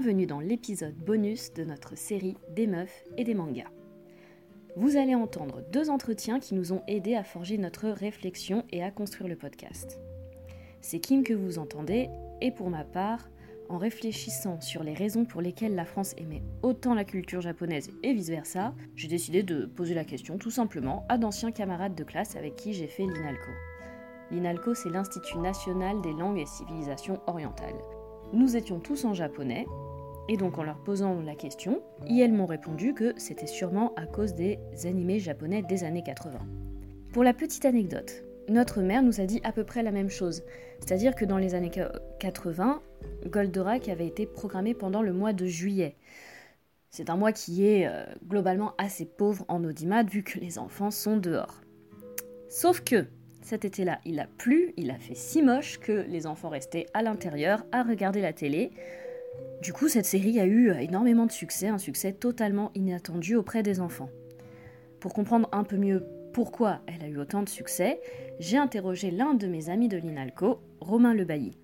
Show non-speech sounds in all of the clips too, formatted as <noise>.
bienvenue dans l'épisode bonus de notre série Des meufs et des mangas. Vous allez entendre deux entretiens qui nous ont aidés à forger notre réflexion et à construire le podcast. C'est Kim que vous entendez, et pour ma part, en réfléchissant sur les raisons pour lesquelles la France aimait autant la culture japonaise et vice-versa, j'ai décidé de poser la question tout simplement à d'anciens camarades de classe avec qui j'ai fait l'INALCO. L'INALCO, c'est l'Institut national des langues et civilisations orientales. Nous étions tous en japonais, et donc en leur posant la question, elles m'ont répondu que c'était sûrement à cause des animés japonais des années 80. Pour la petite anecdote, notre mère nous a dit à peu près la même chose, c'est-à-dire que dans les années 80, Goldorak avait été programmé pendant le mois de juillet. C'est un mois qui est euh, globalement assez pauvre en audimat vu que les enfants sont dehors. Sauf que cet été-là, il a plu, il a fait si moche que les enfants restaient à l'intérieur à regarder la télé. Du coup, cette série a eu énormément de succès, un succès totalement inattendu auprès des enfants. Pour comprendre un peu mieux pourquoi elle a eu autant de succès, j'ai interrogé l'un de mes amis de l'INALCO, Romain Lebailly.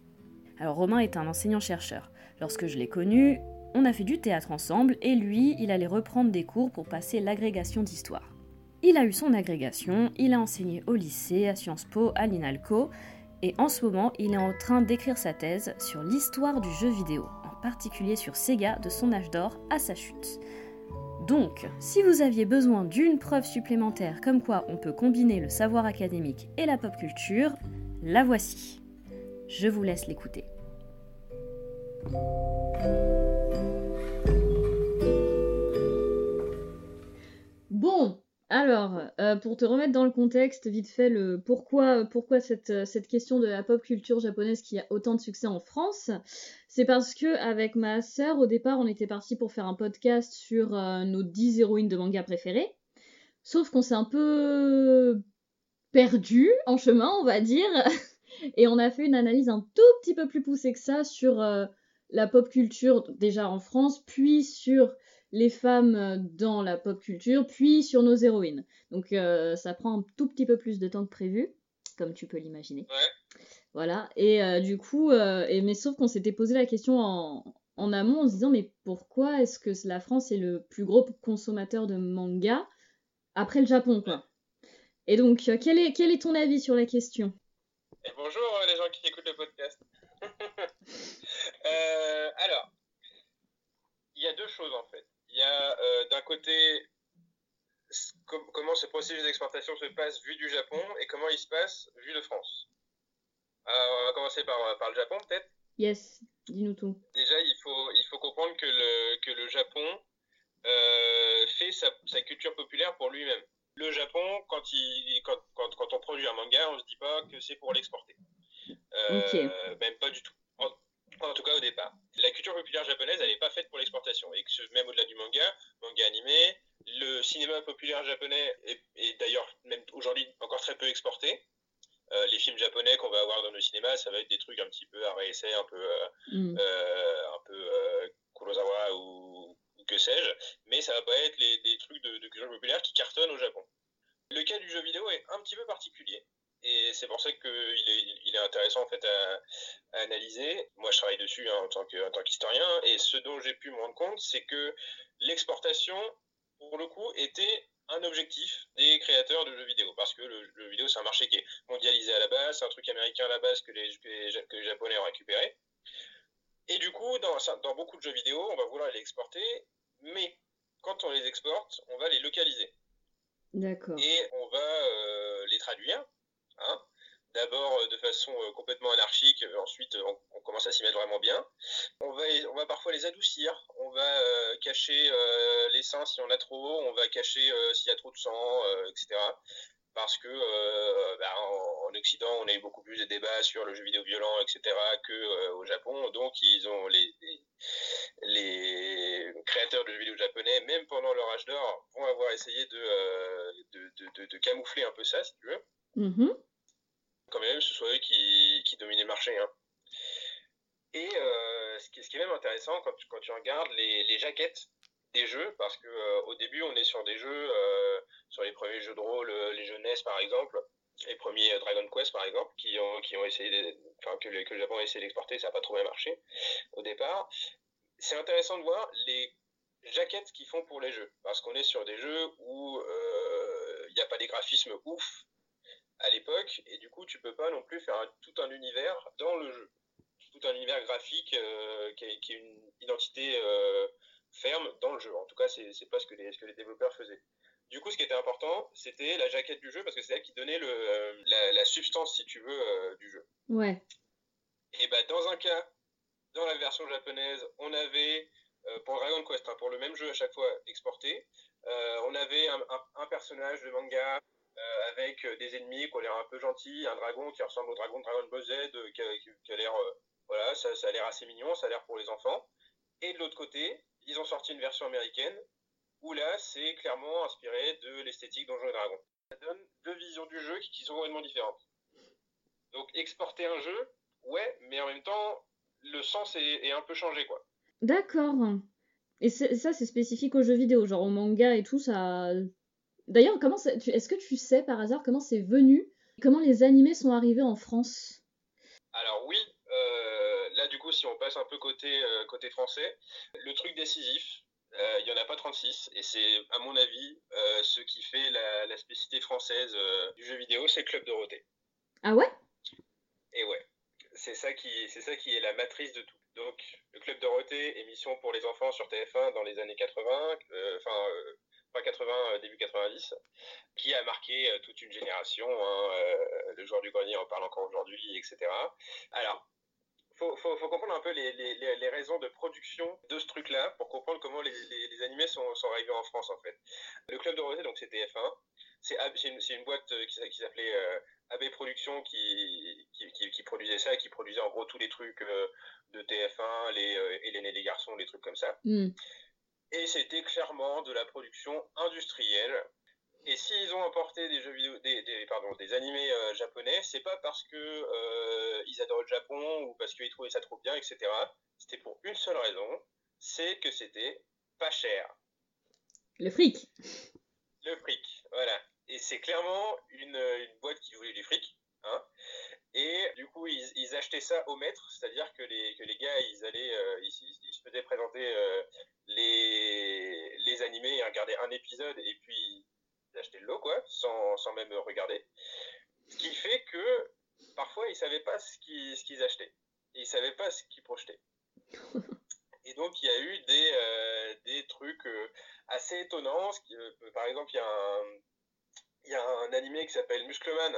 Alors Romain est un enseignant-chercheur. Lorsque je l'ai connu, on a fait du théâtre ensemble et lui, il allait reprendre des cours pour passer l'agrégation d'histoire. Il a eu son agrégation, il a enseigné au lycée, à Sciences Po, à l'INALCO, et en ce moment, il est en train d'écrire sa thèse sur l'histoire du jeu vidéo, particulier sur Sega de son âge d'or à sa chute. Donc, si vous aviez besoin d'une preuve supplémentaire comme quoi on peut combiner le savoir académique et la pop culture, la voici. Je vous laisse l'écouter. Alors, euh, pour te remettre dans le contexte, vite fait, le pourquoi, pourquoi cette, question de la pop culture japonaise qui a autant de succès en France, c'est parce que avec ma sœur, au départ, on était parti pour faire un podcast sur euh, nos 10 héroïnes de manga préférées. Sauf qu'on s'est un peu perdu en chemin, on va dire, <laughs> et on a fait une analyse un tout petit peu plus poussée que ça sur euh, la pop culture déjà en France, puis sur les femmes euh, dans la pop culture, puis sur nos héroïnes. Donc euh, ça prend un tout petit peu plus de temps que prévu, comme tu peux l'imaginer. Voilà. Et euh, du coup, et, mais sauf qu'on s'était posé la question en, en, amont en se disant mais pourquoi est-ce que la France est le plus gros consommateur de manga après le Japon quoi? Et donc, quel est, quel est ton avis sur la question? Et Bonjour les gens qui écoutent le podcast. <laughs> alors, il y a deux choses en fait il y a euh, d'un côté comment ce processus d'exportation se passe vu du Japon et comment il se passe vu de France. Alors, on va commencer par, par le Japon peut-être? Yes, dis-nous tout. Déjà, il faut, il faut comprendre que le, que le Japon euh, fait sa, sa, culture populaire pour lui-même. Le Japon, quand, il, quand, quand, quand, on produit un manga, on ne se dit pas que c'est pour l'exporter. Euh, Même pas du tout en tout cas au départ. La culture populaire japonaise, elle n'est pas faite pour l'exportation. Et que même au-delà du manga, manga animé, le cinéma populaire japonais est, d'ailleurs même aujourd'hui encore très peu exporté. Euh, les films japonais qu'on va avoir dans nos cinémas, ça va être des trucs un petit peu à un peu, euh, mm. euh, un peu Kurosawa ou, que sais-je, mais ça va pas être les, des trucs de, de culture populaire qui cartonnent au Japon. Le cas du jeu vidéo est un petit peu particulier. Et c'est pour ça qu'il est, il est intéressant en fait à, analyser. Moi, je travaille dessus hein, en tant qu'historien, et ce dont j'ai pu me rendre compte, c'est que l'exportation, pour le coup, était un objectif des créateurs de jeux vidéo, parce que le jeu vidéo, c'est un marché qui est mondialisé à la base, c'est un truc américain à la base que les, que les Japonais ont récupéré. Et du coup, dans, dans beaucoup de jeux vidéo, on va vouloir les exporter, mais quand on les exporte, on va les localiser. D'accord. Et on va euh, les traduire Hein. D'abord euh, de façon euh, complètement anarchique, euh, ensuite on, commence à s'y mettre vraiment bien. On va, parfois les adoucir, on va cacher les seins si on a trop, on va cacher s'il y a trop de sang, etc parce que bah, en, Occident, on a eu beaucoup plus de débats sur le jeu vidéo violent, etc., qu'au au Japon. Donc, ils ont les, créateurs de jeux vidéo japonais, même pendant leur âge d'or, vont avoir essayé de, camoufler un peu ça, si tu veux. Mmh. Quand même, ce soit eux qui, qui dominaient le marché. Hein. Et euh, ce, qui, est même intéressant quand tu, regardes les, jaquettes des jeux, parce que euh, au début on est sur des jeux, euh, sur les premiers jeux de rôle, les jeux NES par exemple, les premiers Dragon Quest par exemple, qui ont essayé, enfin, que, le, que le Japon a essayé d'exporter, ça n'a pas trop bien marché au départ. c'est intéressant de voir les jaquettes qu'ils font pour les jeux. Parce qu'on est sur des jeux où il n'y a pas des graphismes ouf à l'époque, et du coup, tu peux pas non plus faire tout un univers dans le jeu. Tout un univers graphique qui, est, une identité ferme dans le jeu. En tout cas, c'est pas ce que, les, ce que les développeurs faisaient. Du coup, ce qui était important, c'était la jaquette du jeu parce que c'est elle qui donnait le, euh, la, substance, si tu veux, euh, du jeu. Ouais. Et bah, dans un cas, dans la version japonaise, on avait, euh, pour Dragon Quest, hein, pour le même jeu à chaque fois exporté, on avait un, personnage de manga avec des ennemis qui ont l'air un peu gentils, un dragon qui ressemble au dragon Dragon Ball Z, qui, qui, a l'air, voilà, ça, a l'air assez mignon, ça a l'air pour les enfants. Et de l'autre côté, ils ont sorti une version américaine où là, c'est clairement inspiré de l'esthétique Donjons et Dragons. Ça donne deux visions du jeu qui sont complètement différentes. Donc, exporter un jeu, ouais, mais en même temps, le sens est, un peu changé, quoi. D'accord. Et ça, c'est spécifique aux jeux vidéo, genre au manga et tout, ça... D'ailleurs, comment est-ce que tu sais par hasard comment c'est venu? Comment les animés sont arrivés en France? Alors oui, euh, là du coup, si on passe un peu côté, euh, côté français, le truc décisif, euh, il n'y en a pas 36, et c'est, à mon avis, ce qui fait la, spécificité française du jeu vidéo, c'est Club Dorothée. Ah ouais? Et ouais, c'est ça, qui, c'est ça qui est la matrice de tout. Donc, le Club Dorothée, émission pour les enfants sur TF1 dans les années 80, enfin, pas 80, début 90, qui a marqué toute une génération. Hein, le joueur du grenier en parle encore aujourd'hui, etc. Alors, faut, faut, comprendre un peu les, les, les, raisons de production de ce truc-là pour comprendre comment les, les animés sont, arrivés en France en fait. Le Club Dorothée, donc c'est TF1, c'est une, une, boîte euh, qui, s'appelait euh, AB Productions qui, qui, qui, produisait ça, qui produisait en gros tous les trucs euh, de TF1, les euh, Hélène les garçons, les trucs comme ça. Mm. Et c'était clairement de la production industrielle et s'ils ont importé des jeux vidéo, des, des pardon, des animés euh, japonais, c'est pas parce que euh, ils adorent le Japon ou parce qu'ils trouvaient ça trop bien, etc. C'était pour une seule raison, c'est que c'était pas cher. Le fric. Le fric, voilà. Et c'est clairement une, une, boîte qui voulait du fric. Hein. Et du coup, ils, ils, achetaient ça au maître, c'est-à-dire que les, que les gars, ils allaient, euh, ils, ils, se faisaient présenter euh, les, les animés, ils regardaient un épisode et puis d'acheter le lot, quoi, sans, sans, même regarder. Ce qui fait que parfois, ils savaient pas ce qu'ils, ce qu'ils achetaient. Et ils savaient pas ce qu'ils projetaient. <laughs> Et donc, il y a eu des, euh, des trucs euh, assez étonnants. Par exemple, il y a un, il y a un animé qui s'appelle Muscleman,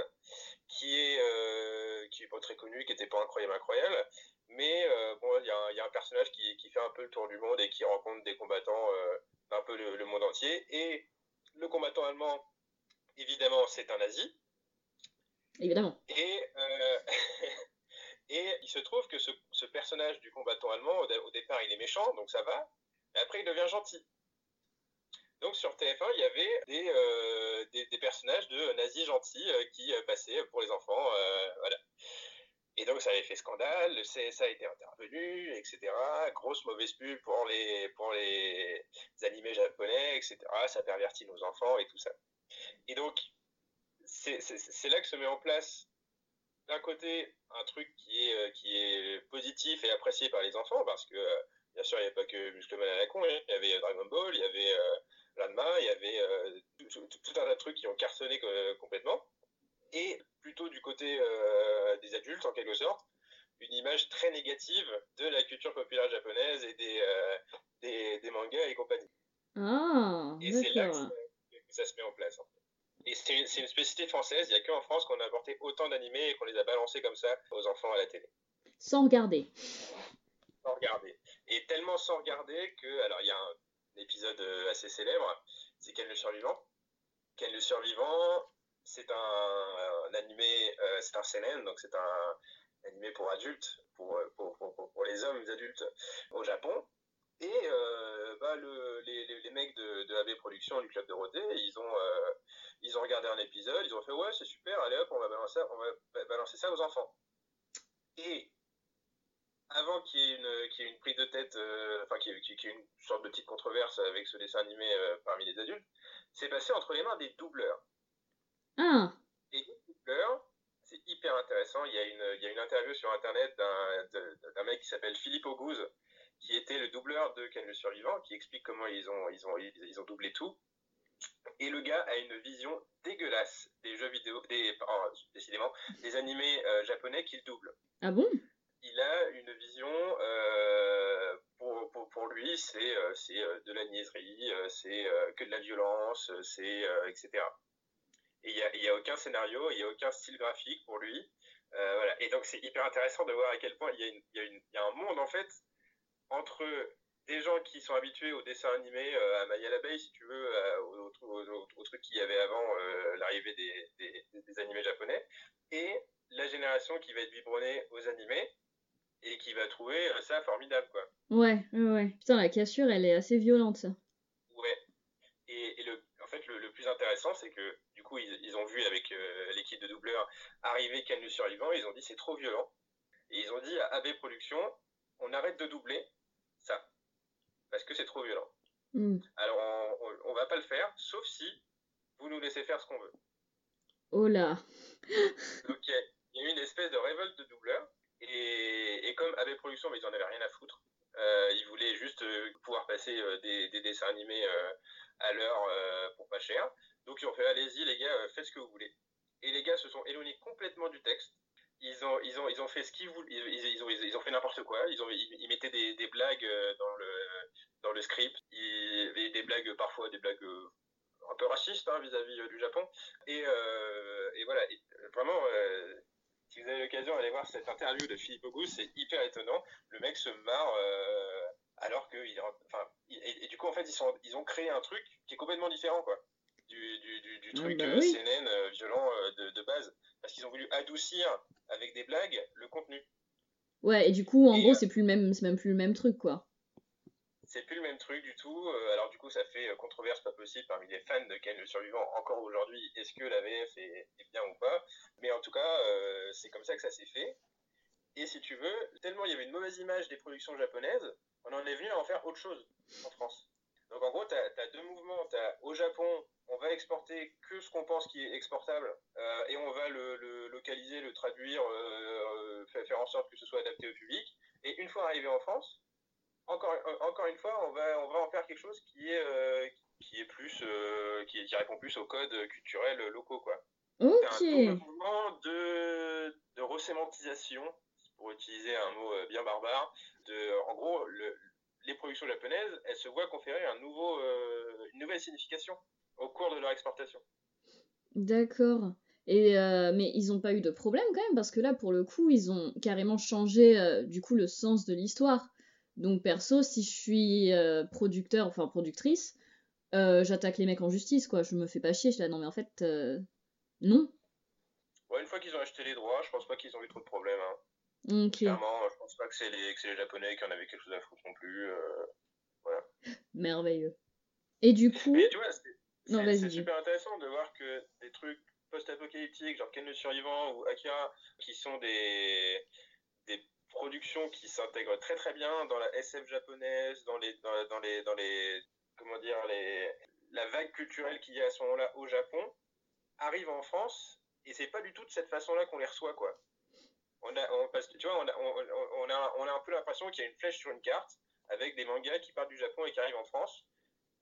qui est, euh, qui est pas très connu, qui était pas incroyable, incroyable. Mais euh, bon, il y, a un, il y, a un personnage qui, qui, fait un peu le tour du monde et qui rencontre des combattants euh, un peu le, le, monde entier. Et le combattant allemand, évidemment, c'est un nazi. Évidemment. Et, euh, <laughs> et il se trouve que ce, ce, personnage du combattant allemand, au, au, départ, il est méchant, donc ça va. Mais après, il devient gentil. Donc sur TF1, il y avait des, euh, des, personnages de nazis gentils euh, qui euh, passaient pour les enfants. Voilà. Et donc ça avait fait scandale, le CSA a été intervenu, etc. Grosse mauvaise pub pour les, animés japonais, etc. Ça pervertit nos enfants et tout ça. Et donc, c'est là que se met en place, d'un côté, un truc qui est, positif et apprécié par les enfants, parce que, bien sûr, il n'y avait pas que Muscleman à la con, il y avait Dragon Ball, il y avait Ranma, il y avait euh, tout, un tas de trucs qui ont cartonné complètement et plutôt du côté euh, des adultes en quelque sorte, une image très négative de la culture populaire japonaise et des, euh, des, des, mangas et compagnie. Ah, et c'est là que ça, que ça, se met en place. En fait. Et c'est une, une, spécificité française, il n'y a qu'en France qu'on a apporté autant d'animés et qu'on les a balancés comme ça aux enfants à la télé. Sans regarder. Sans regarder. Et tellement sans regarder que, alors il y a un épisode euh, assez célèbre, c'est Ken le survivant. Ken le survivant, c'est un, un, animé, euh, c'est un seinen, donc c'est un animé pour adultes, pour, pour, les hommes adultes au Japon. Et euh, bah, le, les, mecs de, de AB Productions du Club de Roté, ils ont, euh, ils ont regardé un épisode, ils ont fait ouais c'est super, allez hop, on va balancer, on va balancer ça aux enfants. Et avant qu'il y ait une, qu y ait une prise de tête, euh, enfin qu'il y, qu y, ait une sorte de petite controverse avec ce dessin animé euh, parmi les adultes, c'est passé entre les mains des doubleurs. Ah. Et les doubleurs, c'est hyper intéressant. Il y, a une, il y a une interview sur internet d'un mec qui s'appelle Philippe Auguste, qui était le doubleur de Ken le Survivant, qui explique comment ils ont, ils ont, ils ont doublé tout. Et le gars a une vision dégueulasse des jeux vidéo, des, oh, décidément, des animés euh, japonais qu'il double. Ah bon? Il a une vision, euh, pour, lui, c'est euh, c'est de la niaiserie, c'est que de la violence, c'est etc. Et il n'y a, a, aucun scénario, il n'y a aucun style graphique pour lui. voilà. Et donc c'est hyper intéressant de voir à quel point il y, y y a un monde en fait entre des gens qui sont habitués au dessin animé, euh, à Maya l'abeille, si tu veux, euh, au, au, truc qu'il y avait avant euh, l'arrivée des, des, des, animés japonais, et la génération qui va être biberonnée aux animés et qui va trouver ça formidable, quoi. Ouais, ouais. Putain, la cassure, elle est assez violente, ça. Ouais. Et, et le, en fait, le, le plus intéressant, c'est que, du coup, ils, ils ont vu avec l'équipe de doubleurs arriver Ken le survivant, ils ont dit c'est trop violent. Et ils ont dit à AB Productions, on arrête de doubler ça parce que c'est trop violent. Mm. Alors, on, on, va pas le faire, sauf si vous nous laissez faire ce qu'on veut. Oh là Donc, il y, a eu une espèce de révolte de doubleurs, et, comme AB Productions, mais ils en avaient rien à foutre. Euh, ils voulaient juste euh, pouvoir passer euh, des, des, dessins animés à l'heure pour pas cher. Donc, ils ont fait allez-y, les gars, faites ce que vous voulez. Et les gars se sont éloignés complètement du texte ils ont, ils ont, ils ont fait ce qu'ils voulaient, ils, ils, ont, ils ont fait n'importe quoi. Ils, ont, ils, mettaient des, blagues dans le, dans le script. Il y avait des blagues, parfois des blagues un peu racistes hein, vis-à-vis -vis du Japon. Et, et voilà, vraiment, si vous avez l'occasion d'aller voir cette interview de Philippe Auguste, c'est hyper étonnant. Le mec se marre euh, alors que, il, enfin, et, et, du coup, en fait, ils, sont, ils ont créé un truc qui est complètement différent, quoi. Du, du, du, du truc bah oui. CNN violent de, de base. Parce qu'ils ont voulu adoucir avec des blagues le contenu. Ouais, et du coup, en et gros, euh, c'est plus le même, c'est même plus le même truc, quoi. C'est plus le même truc du tout. Euh, alors du coup, ça fait euh, controverse pas possible parmi les fans de Ken le Survivant encore aujourd'hui. Est-ce que la VF est, bien ou pas Mais en tout cas, euh, c'est comme ça que ça s'est fait. Et si tu veux, tellement il y avait une mauvaise image des productions japonaises, on en est venu à en faire autre chose en France. Donc en gros, tu as, deux mouvements. Au Japon, on va exporter que ce qu'on pense qui est exportable et on va le, localiser, le traduire, faire en sorte que ce soit adapté au public. Et une fois arrivé en France, encore, encore une fois, on va, on va en faire quelque chose qui est, euh, qui est plus, euh, qui, qui, répond plus aux codes culturels locaux, quoi. Okay. un mouvement de, de resémantisation, pour utiliser un mot bien barbare. De, en gros, le, les productions japonaises, elles se voient conférer un nouveau, euh, une nouvelle signification au cours de leur exportation. D'accord. Et euh, mais ils n'ont pas eu de problème quand même parce que là pour le coup ils ont carrément changé euh, du coup le sens de l'histoire. Donc perso si je suis euh, producteur enfin productrice, euh, j'attaque les mecs en justice quoi. Je me fais pas chier. Je là non mais en fait euh, non. Ouais une fois qu'ils ont acheté les droits, je pense pas qu'ils ont eu trop de problèmes. Hein. Okay. Clairement, je pense pas que c'est les, les, Japonais qui en avaient quelque chose à foutre non plus. Voilà. Merveilleux. Et du coup. Mais tu vois, c'est super intéressant de voir que des trucs post-apocalyptiques, genre Ken le Survivant ou Akira, qui sont des, des productions qui s'intègrent très très bien dans la SF japonaise, dans les, dans, les, dans les, comment dire, les, la vague culturelle qu'il y a à ce moment-là au Japon, arrivent en France et c'est pas du tout de cette façon-là qu'on les reçoit, quoi on a, on, parce que tu vois, on a, on, a, on a un peu l'impression qu'il y a une flèche sur une carte avec des mangas qui partent du Japon et qui arrivent en France.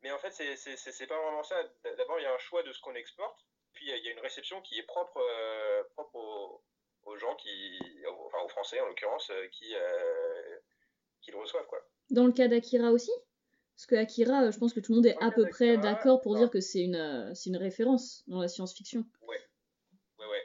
Mais en fait, c'est pas vraiment ça. D'abord, il y a un choix de ce qu'on exporte, puis il y a une réception qui est propre, euh, propre aux, gens qui, Français en l'occurrence, euh, qui, euh, qui le reçoivent quoi. Dans le cas d'Akira aussi Parce que Akira, je pense que tout le monde est à peu près d'accord pour dire que c'est une, une référence dans la science-fiction. Ouais. Ouais, ouais.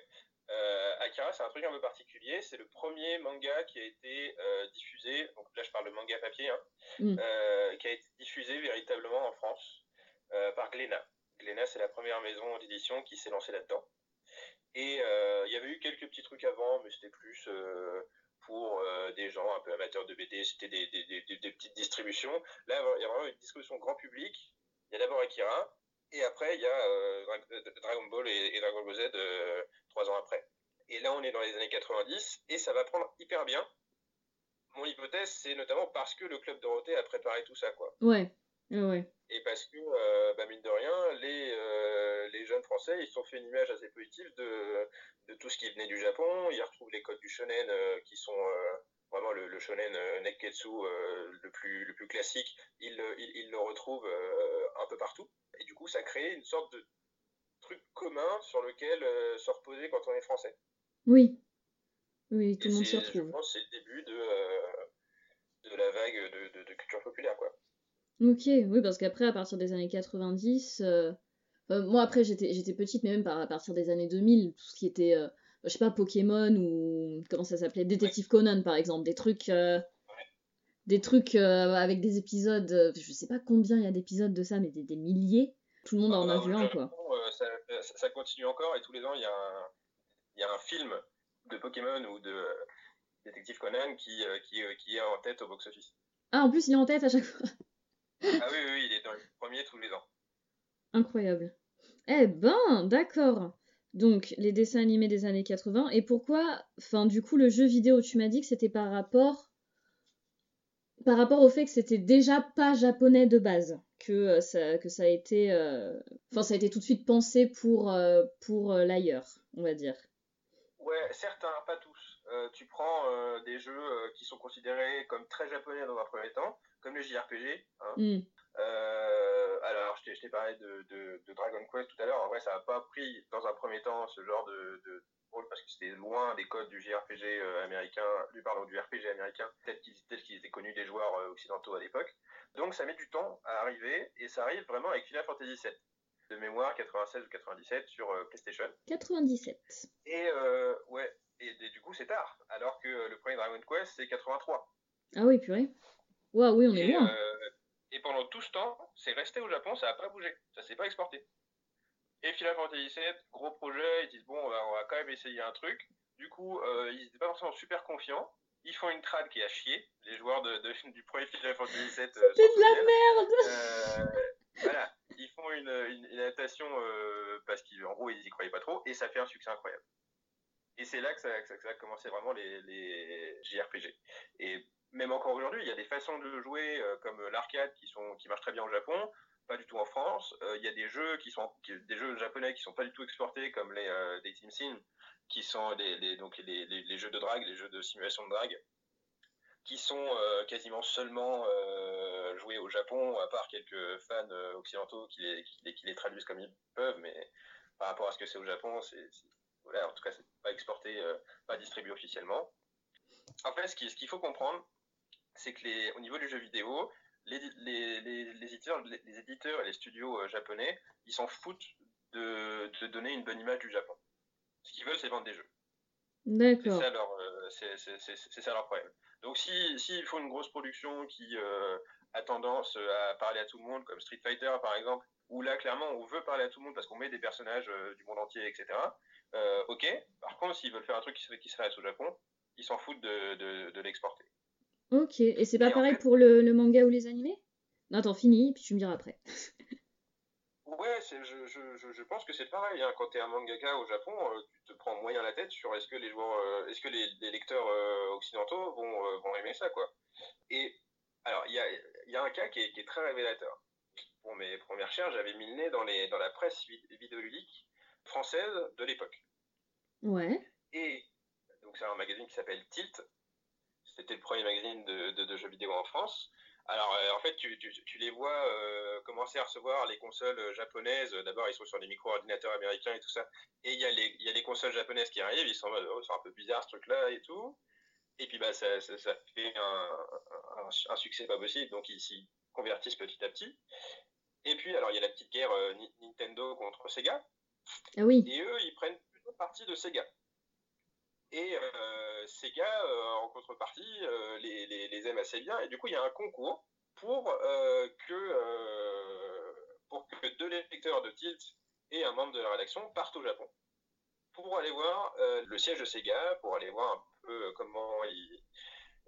Akira, c'est un truc un peu particulier. C'est le premier manga qui a été euh, diffusé, donc là je parle de manga papier, hein, mm. euh, qui a été diffusé véritablement en France euh, par Glénat. Glénat, c'est la première maison d'édition qui s'est lancée là-dedans. Et euh, il y avait eu quelques petits trucs avant, mais c'était plus euh, pour des gens un peu amateurs de BD, c'était des, petites distributions. Là, il y a vraiment une distribution grand public. Il y a d'abord Akira, et après, il y a Dragon Ball et, et Dragon Ball Z trois ans après. Et là, on est dans les années 90 et ça va prendre hyper bien. Mon hypothèse, c'est notamment parce que le Club Dorothée a préparé tout ça, quoi. Ouais, ouais. Et parce que, euh, bah, mine de rien, les, euh, les jeunes Français, ils se sont fait une image assez positive de, de tout ce qui venait du Japon. Ils retrouvent les codes du shonen euh, qui sont vraiment le, shonen Nekketsu le, plus, le plus classique, il, il, le retrouve un peu partout. Et du coup, ça crée une sorte de truc commun sur lequel se reposer quand on est français. Oui. Oui, tout le monde s'y retrouve. Je pense que c'est le début de, de la vague de, de, culture populaire, quoi. Ok, oui, parce qu'après, à partir des années 90, moi après j'étais, j'étais petite, mais même à partir des années 2000, tout ce qui était je sais pas, Pokémon ou comment ça s'appelait, Détective Conan par exemple, des trucs, euh, des trucs euh, avec des épisodes, euh, je sais pas combien il y a d'épisodes de ça, mais des, milliers. Tout le monde en a vu un quoi. Ça, continue encore et tous les ans il y, a un, y a un film de Pokémon ou de Détective Conan qui, qui, qui, est en tête au box-office. Ah, en plus il est en tête à chaque fois. Ah oui, oui, il est dans le premier tous les ans. Incroyable. Eh ben, d'accord. Donc, les dessins animés des années 80. Et pourquoi, enfin, du coup, le jeu vidéo, tu m'as dit que c'était par rapport, par rapport au fait que c'était déjà pas japonais de base, que euh, ça, que ça a été, euh, enfin, ça a été tout de suite pensé pour, euh, pour l'ailleurs, on va dire. Ouais, certains, pas tous. tu prends des jeux qui sont considérés comme très japonais dans un premier temps, comme les JRPG. Hein. Hmm. Euh, alors, je t'ai parlé de, Dragon Quest tout à l'heure. En vrai, ça n'a pas pris dans un premier temps ce genre de, rôle parce que c'était loin des codes du JRPG euh, américain, du, pardon, du RPG américain, tel qu'ils étaient connus des joueurs euh, occidentaux à l'époque. Donc, ça met du temps à arriver et ça arrive vraiment avec Final Fantasy VII de mémoire 96 ou 97 sur PlayStation. 97. Et ouais, et, du coup c'est tard, alors que le premier Dragon Quest c'est 83. Ah oui, purée. Waouh, oui, on est loin. Et pendant tout ce temps, c'est resté au Japon, ça n'a pas bougé, ça s'est pas exporté. Et Final Fantasy VII, gros projet, ils disent bon, on va, quand même essayer un truc. Du coup, euh, ils n'étaient pas forcément super confiants. Ils font une trad qui est à chier. Les joueurs de, du premier Final Fantasy VII. Euh, c'est de la merde euh, Voilà, ils font une, une, adaptation parce qu'en gros, ils y croyaient pas trop et ça fait un succès incroyable. Et c'est là que ça, que ça, a commencé vraiment les, les JRPG. Et même encore aujourd'hui, il y a des façons de jouer euh, comme l'arcade qui sont qui marchent très bien au Japon, pas du tout en France. Euh, il y a des jeux qui sont des jeux japonais qui sont pas du tout exportés comme les euh, des qui sont les, donc les, jeux de drague, les jeux de simulation de drague, qui sont quasiment seulement joués au Japon, à part quelques fans occidentaux qui les, qui traduisent comme ils peuvent, mais par rapport à ce que c'est au Japon, en tout cas c'est pas exporté, pas distribué officiellement. En fait, ce qu'il faut comprendre, c'est que les, au niveau du jeu vidéo, les, les, les, éditeurs, les, éditeurs et les studios euh, japonais, ils s'en foutent de, de, donner une bonne image du Japon. Ce qu'ils veulent, c'est vendre des jeux. D'accord. C'est ça, leur problème. Donc, s'ils si, font une grosse production qui euh, a tendance à parler à tout le monde, comme Street Fighter par exemple, où là, clairement, on veut parler à tout le monde parce qu'on met des personnages euh, du monde entier, etc. ok. Par contre, s'ils veulent faire un truc qui, qui s'adresse au Japon, ils s'en foutent de, de, de l'exporter. Ok, et c'est pas pareil pour le, le, manga ou les animés? Non, attends, fini, puis tu me diras après. <laughs> ouais, je, je, je, pense que c'est pareil. Hein. Quand tu es un mangaka au Japon, euh, tu te prends moyen la tête sur est-ce que les joueurs, euh, est-ce que les, les lecteurs euh, occidentaux vont, vont aimer ça, quoi. Et alors, il y a, y a, un cas qui est, qui est, très révélateur. Pour mes premières recherches, j'avais mis le nez dans, les, dans la presse vidéoludique française de l'époque. Ouais. Et donc c'est un magazine qui s'appelle Tilt, c'était le premier magazine de, jeux vidéo en France. Alors, euh, en fait, tu, les vois euh, commencer à recevoir les consoles euh, japonaises. D'abord, ils sont sur des micro-ordinateurs américains et tout ça. Et il y, a les, y a les consoles japonaises qui arrivent. Ils sont oh, c'est un peu bizarre ce truc-là et tout. Et puis, bah, ça, fait un, succès pas possible. Donc, ils s'y convertissent petit à petit. Et puis, alors, il y a la petite guerre Nintendo contre Sega. Ah oui. Et eux, ils prennent plutôt partie de Sega. Et gars, euh, en contrepartie, euh, les, les, les, aiment assez bien. Et du coup, il y a un concours pour, que, pour que deux lecteurs de Tilt et un membre de la rédaction partent au Japon pour aller voir le siège de Sega, pour aller voir un peu comment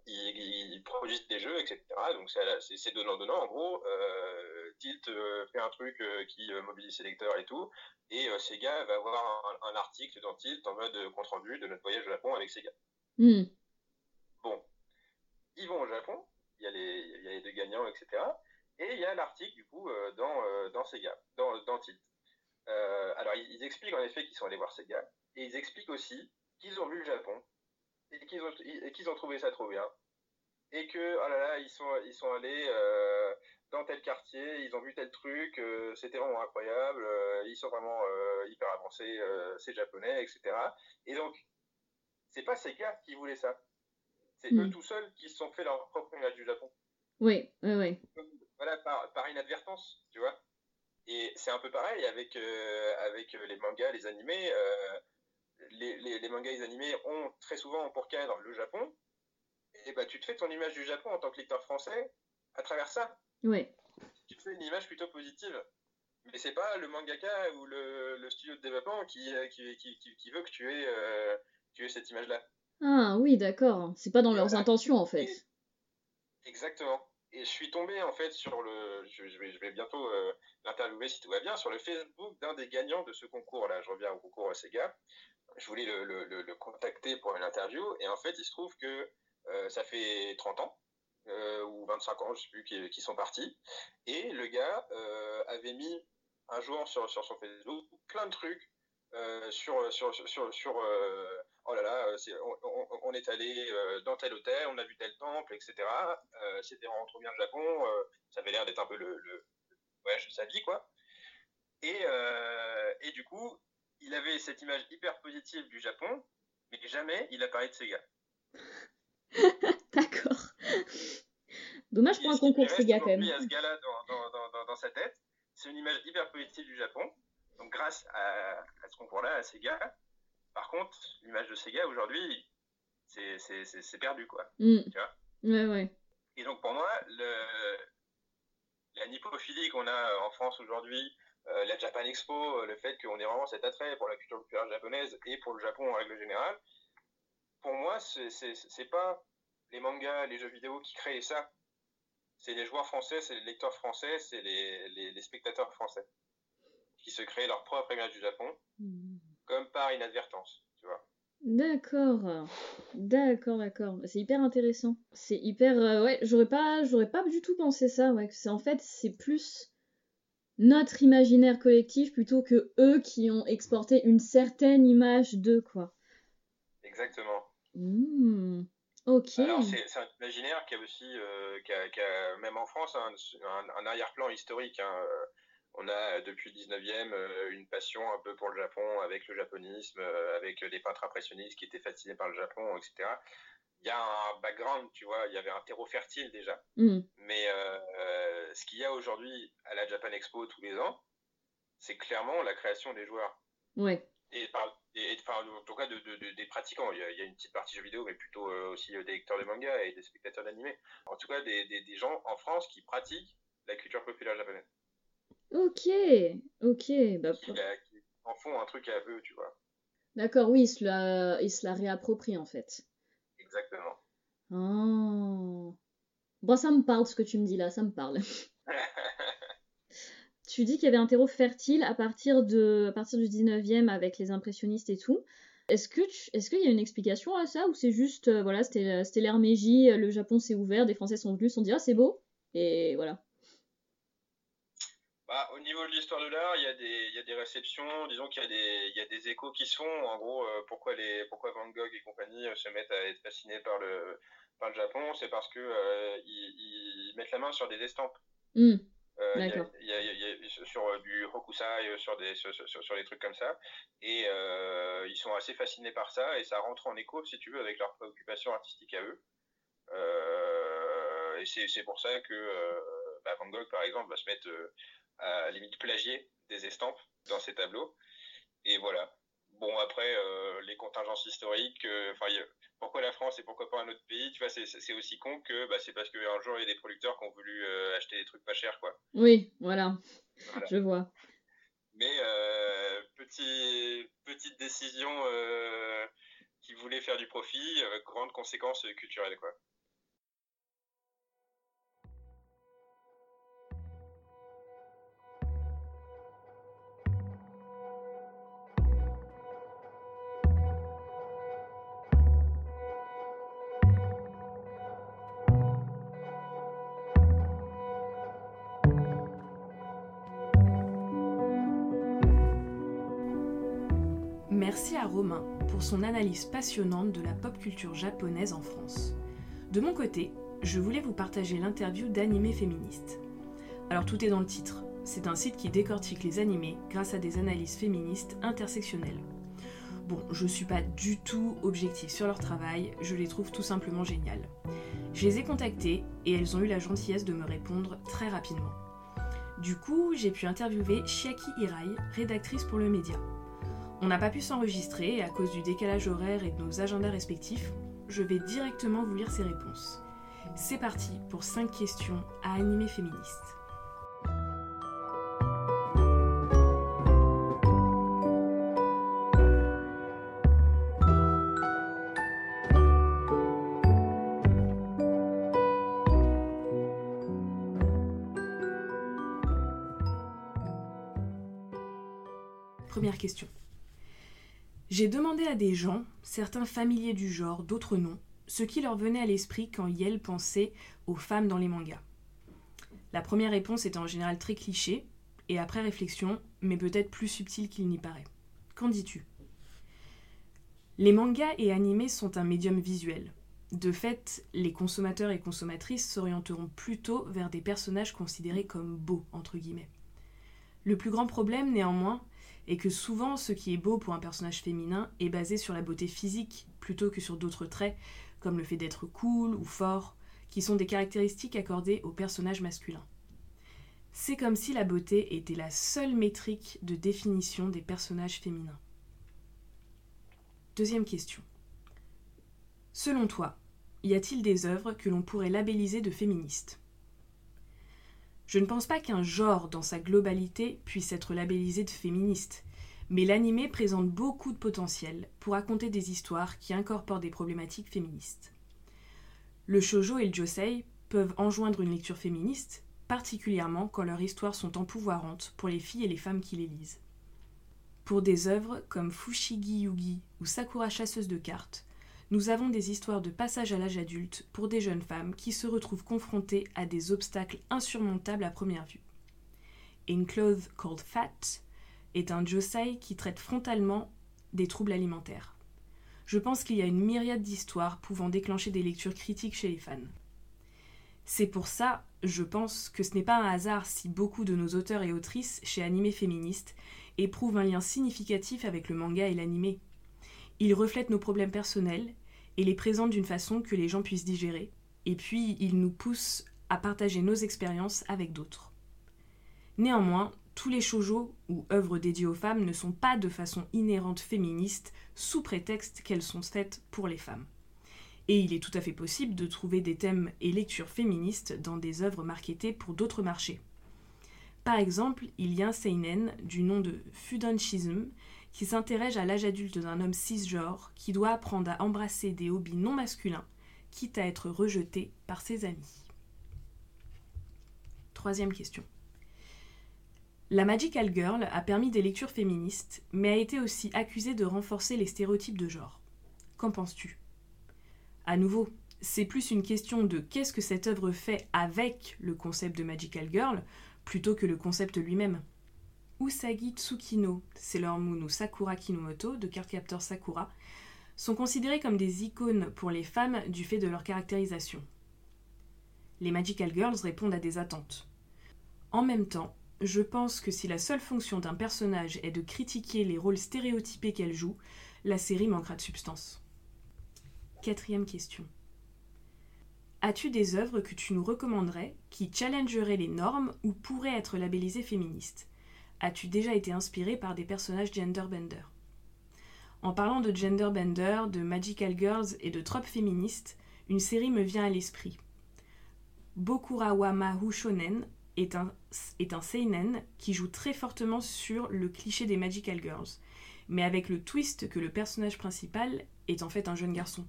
ils, produisent des jeux, etc. Donc c'est donnant-donnant. En gros, euh, Tilt euh, fait un truc euh, qui mobilise ses lecteurs et tout, et Sega va avoir un, article dans Tilt en mode compte rendu de notre voyage au Japon avec Sega. Hmm. Bon, ils vont au Japon, il y, a les, y a les deux gagnants, etc. Et il y a l'article du coup dans, dans Sega, dans, dans Tilt. alors ils, expliquent en effet qu'ils sont allés voir Sega, et ils expliquent aussi qu'ils ont vu le Japon et qu'ils ont, ont trouvé ça trop bien. Et que, oh là là, ils sont, ils sont allés euh, dans tel quartier, ils ont vu tel truc, euh, c'était vraiment incroyable, euh, ils sont vraiment hyper avancés, c'est japonais, etc. Et donc, c'est pas ces gars qui voulaient ça. C'est eux mm. tout seuls qui se sont fait leur propre image du Japon. Oui, oui, oui. Voilà, par, par inadvertance, tu vois. Et c'est un peu pareil avec, avec les mangas, les animés les, mangas et les animés ont très souvent pour cadre le Japon, et bah tu te fais ton image du Japon en tant que lecteur français à travers ça. Oui. Tu te fais une image plutôt positive. Mais c'est pas le mangaka ou le, studio de développement qui, qui, veut que tu aies, euh, tu aies cette image-là. Ah oui, d'accord. C'est pas dans leurs intentions en fait. Exactement. Et je suis tombé en fait sur le. Je, vais, je vais, bientôt euh, l'interviewer si tout va bien, sur le Facebook d'un des gagnants de ce concours-là. Je reviens au concours Sega je voulais le, contacter pour une interview, et en fait, il se trouve que euh, ça fait 30 ans, euh, ou 25 ans, je sais plus, qui, sont partis, et le gars euh, avait mis un jour sur, sur son Facebook plein de trucs sur, sur, sur, sur oh là là, on, est allé dans tel hôtel, on a vu tel temple, etc. C'était vraiment trop bien le Japon, ça avait l'air d'être un peu le, le, voyage de sa vie, quoi. Et, et du coup, il avait cette image hyper positive du Japon, mais jamais il a parlé de Sega. <laughs> D'accord. Dommage pour un concours Sega quand même. Il y a ce gars-là dans, sa tête. C'est une image hyper positive du Japon. Donc grâce à, ce concours-là, à Sega. Par contre, l'image de Sega aujourd'hui, c'est perdu quoi. Mm. Tu vois ouais, ouais. Et donc pour moi, le, la nippophilie qu'on a en France aujourd'hui, euh, la Japan Expo, euh, le fait qu'on ait vraiment cet attrait pour la culture populaire japonaise et pour le Japon en règle générale, pour moi, c'est pas les mangas, les jeux vidéo qui créent ça. C'est les joueurs français, c'est les lecteurs français, c'est les, les, spectateurs français qui se créent leur propre image du Japon, hmm. Comme par inadvertance, tu vois. D'accord, d'accord, d'accord. C'est hyper intéressant. C'est hyper, euh, ouais, j'aurais pas, j'aurais pas du tout pensé ça, ouais. C'est en fait, c'est plus notre imaginaire collectif plutôt que eux qui ont exporté une certaine image d'eux, quoi. Exactement. Mmh. Ok. Alors, c'est un imaginaire qui a aussi, euh, qui, a, même en France, un, arrière-plan historique. Hein. On a depuis le 19e euh, une passion un peu pour le Japon, avec le japonisme, euh, avec des peintres impressionnistes qui étaient fascinés par le Japon, etc il y a un background, tu vois, il y avait un terreau fertile déjà. Mm. Mais euh, euh, ce qu'il y a aujourd'hui à la Japan Expo tous les ans, c'est clairement la création des joueurs. Ouais. Et, en tout cas des pratiquants. Il y, a, une petite partie jeux vidéo, mais plutôt euh, aussi des lecteurs de manga et des spectateurs d'animé. En tout cas, des, gens en France qui pratiquent la culture populaire japonaise. Ok, ok. Bah, qui, en font un truc à eux, tu vois. D'accord, oui, ils se la, ils se la réapproprient en fait. Exactement. Oh. Bon, ça me parle ce que tu me dis là, ça me parle. <laughs> tu dis qu'il y avait un terreau fertile à partir, de, à partir du 19e avec les impressionnistes et tout. Est-ce que est-ce qu'il y a une explication à ça ou c'est juste euh, voilà c'était l'ère Meiji, le Japon s'est ouvert, des Français sont venus, se sont dit ah c'est beau et voilà. Bah, au niveau de l'histoire de l'art, il y, a des, il y a des réceptions, disons qu'il y, a des, il y a des échos qui se font. En gros, euh, pourquoi, les, pourquoi Van Gogh et compagnie euh, se mettent à être fascinés par le, par le Japon C'est parce qu'ils euh, ils mettent la main sur des estampes. Mmh. Y, a, sur du hokusai, sur des, sur, sur, des trucs comme ça. Et ils sont assez fascinés par ça et ça rentre en écho, si tu veux, avec leur préoccupation artistique à eux. et c'est pour ça que bah, Van Gogh, par exemple, va se mettre à limite plagier des estampes dans ces tableaux. Et voilà. Bon, après, euh, les contingences historiques, euh, enfin, pourquoi la France et pourquoi pas un autre pays, tu vois, c'est aussi con que bah, c'est parce qu'un jour, il y a des producteurs qui ont voulu euh, acheter des trucs pas chers, quoi. Oui, voilà. Je vois. Mais petit, petite décision qui voulait faire du profit, grande conséquence culturelle, quoi. Pour son analyse passionnante de la pop culture japonaise en France. De mon côté, je voulais vous partager l'interview d'Animé Féministe. Alors tout est dans le titre. C'est un site qui décortique les animés grâce à des analyses féministes intersectionnelles. Bon, je suis pas du tout objective sur leur travail, je les trouve tout simplement géniales. Je les ai contactées et elles ont eu la gentillesse de me répondre très rapidement. Du coup, j'ai pu interviewer Chiaki Hirai, rédactrice pour le média. On n'a pas pu s'enregistrer et à cause du décalage horaire et de nos agendas respectifs, je vais directement vous lire ses réponses. C'est parti pour 5 questions à animer féministe. Première question. J'ai demandé à des gens, certains familiers du genre, d'autres non, ce qui leur venait à l'esprit quand Yel pensait aux femmes dans les mangas. La première réponse était en général très cliché, et après réflexion, mais peut-être plus subtile qu'il n'y paraît. Qu'en dis-tu? Les mangas et animés sont un médium visuel. De fait, les consommateurs et consommatrices s'orienteront plutôt vers des personnages considérés comme beaux, entre guillemets. Le plus grand problème, néanmoins, et que souvent ce qui est beau pour un personnage féminin est basé sur la beauté physique plutôt que sur d'autres traits, comme le fait d'être cool ou fort, qui sont des caractéristiques accordées aux personnages masculins. C'est comme si la beauté était la seule métrique de définition des personnages féminins. Deuxième question. Selon toi, y a-t-il des œuvres que l'on pourrait labelliser de féministes? Je ne pense pas qu'un genre dans sa globalité puisse être labellisé de féministe, mais l'animé présente beaucoup de potentiel pour raconter des histoires qui incorporent des problématiques féministes. Le shoujo et le josei peuvent enjoindre une lecture féministe, particulièrement quand leurs histoires sont empouvoirantes pour les filles et les femmes qui les lisent. Pour des œuvres comme Fushigi Yugi ou Sakura chasseuse de cartes, nous avons des histoires de passage à l'âge adulte pour des jeunes femmes qui se retrouvent confrontées à des obstacles insurmontables à première vue. In Clothes Called Fat est un josei qui traite frontalement des troubles alimentaires. Je pense qu'il y a une myriade d'histoires pouvant déclencher des lectures critiques chez les fans. C'est pour ça, je pense, que ce n'est pas un hasard si beaucoup de nos auteurs et autrices chez Animé Féministe éprouvent un lien significatif avec le manga et l'animé. Ils reflètent nos problèmes personnels et les présente d'une façon que les gens puissent digérer, et puis il nous pousse à partager nos expériences avec d'autres. Néanmoins, tous les shoujo ou œuvres dédiées aux femmes ne sont pas de façon inhérente féministe sous prétexte qu'elles sont faites pour les femmes. Et il est tout à fait possible de trouver des thèmes et lectures féministes dans des œuvres marketées pour d'autres marchés. Par exemple, il y a un seinen du nom de Fudanchism qui s'interroge à l'âge adulte d'un homme cisgenre qui doit apprendre à embrasser des hobbies non masculins, quitte à être rejeté par ses amis. Troisième question. La Magical Girl a permis des lectures féministes, mais a été aussi accusée de renforcer les stéréotypes de genre. Qu'en penses-tu? À nouveau, c'est plus une question de qu'est-ce que cette œuvre fait avec le concept de Magical Girl plutôt que le concept lui-même. Usagi Tsukino, Sailor Moon ou Sakura Kinomoto de Cardcaptor Sakura sont considérés comme des icônes pour les femmes du fait de leur caractérisation. Les Magical Girls répondent à des attentes. En même temps, je pense que si la seule fonction d'un personnage est de critiquer les rôles stéréotypés qu'elle joue, la série manquera de substance. Quatrième question. As-tu des œuvres que tu nous recommanderais qui challengeraient les normes ou pourraient être labellisées féministes? As-tu déjà été inspiré par des personnages genderbender? En parlant de genderbender, de magical girls et de tropes féministes, une série me vient à l'esprit. Bokurawa Mahu Shonen est un, est un seinen qui joue très fortement sur le cliché des magical girls, mais avec le twist que le personnage principal est en fait un jeune garçon.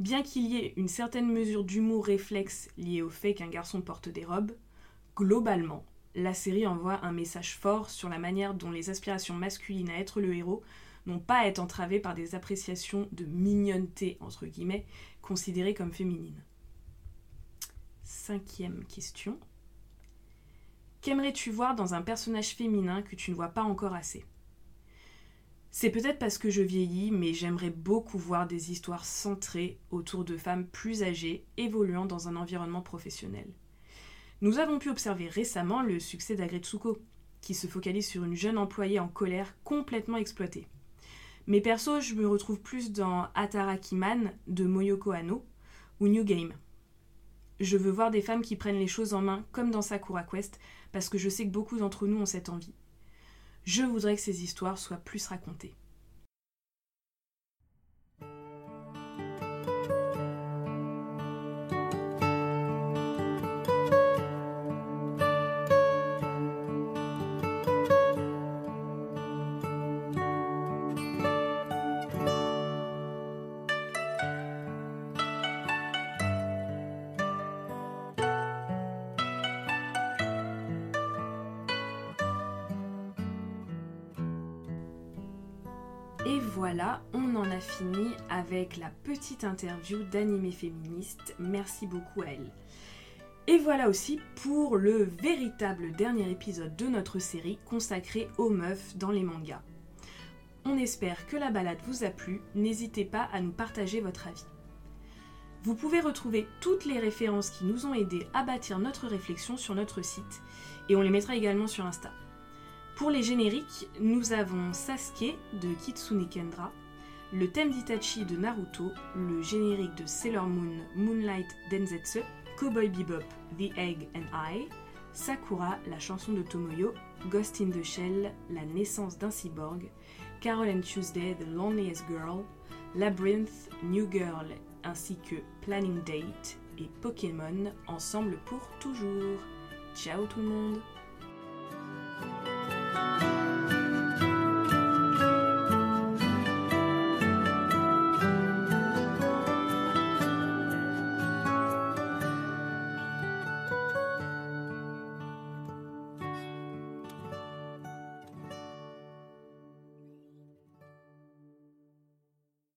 Bien qu'il y ait une certaine mesure d'humour réflexe lié au fait qu'un garçon porte des robes, globalement, la série envoie un message fort sur la manière dont les aspirations masculines à être le héros n'ont pas à être entravées par des appréciations de mignonneté, entre guillemets, considérées comme féminines. Cinquième question. Qu'aimerais-tu voir dans un personnage féminin que tu ne vois pas encore assez? C'est peut-être parce que je vieillis, mais j'aimerais beaucoup voir des histoires centrées autour de femmes plus âgées évoluant dans un environnement professionnel. Nous avons pu observer récemment le succès d'Agretsuko, qui se focalise sur une jeune employée en colère complètement exploitée. Mais perso, je me retrouve plus dans Atarakiman de Moyoko Hano ou New Game. Je veux voir des femmes qui prennent les choses en main comme dans Sakura Quest parce que je sais que beaucoup d'entre nous ont cette envie. Je voudrais que ces histoires soient plus racontées. Avec la petite interview d'animé féministe. Merci beaucoup à elle. Et voilà aussi pour le véritable dernier épisode de notre série consacrée aux meufs dans les mangas. On espère que la balade vous a plu, n'hésitez pas à nous partager votre avis. Vous pouvez retrouver toutes les références qui nous ont aidés à bâtir notre réflexion sur notre site et on les mettra également sur Insta. Pour les génériques, nous avons Sasuke de Kitsune Kendra, le thème d'Itachi de Naruto, le générique de Sailor Moon Moonlight Densetsu, Cowboy Bebop The Egg and I, Sakura, la chanson de Tomoyo, Ghost in the Shell, la naissance d'un cyborg, Carol and Tuesday, The Loneliest Girl, Labyrinth, New Girl, ainsi que Planning Date et Pokémon ensemble pour toujours. Ciao tout le monde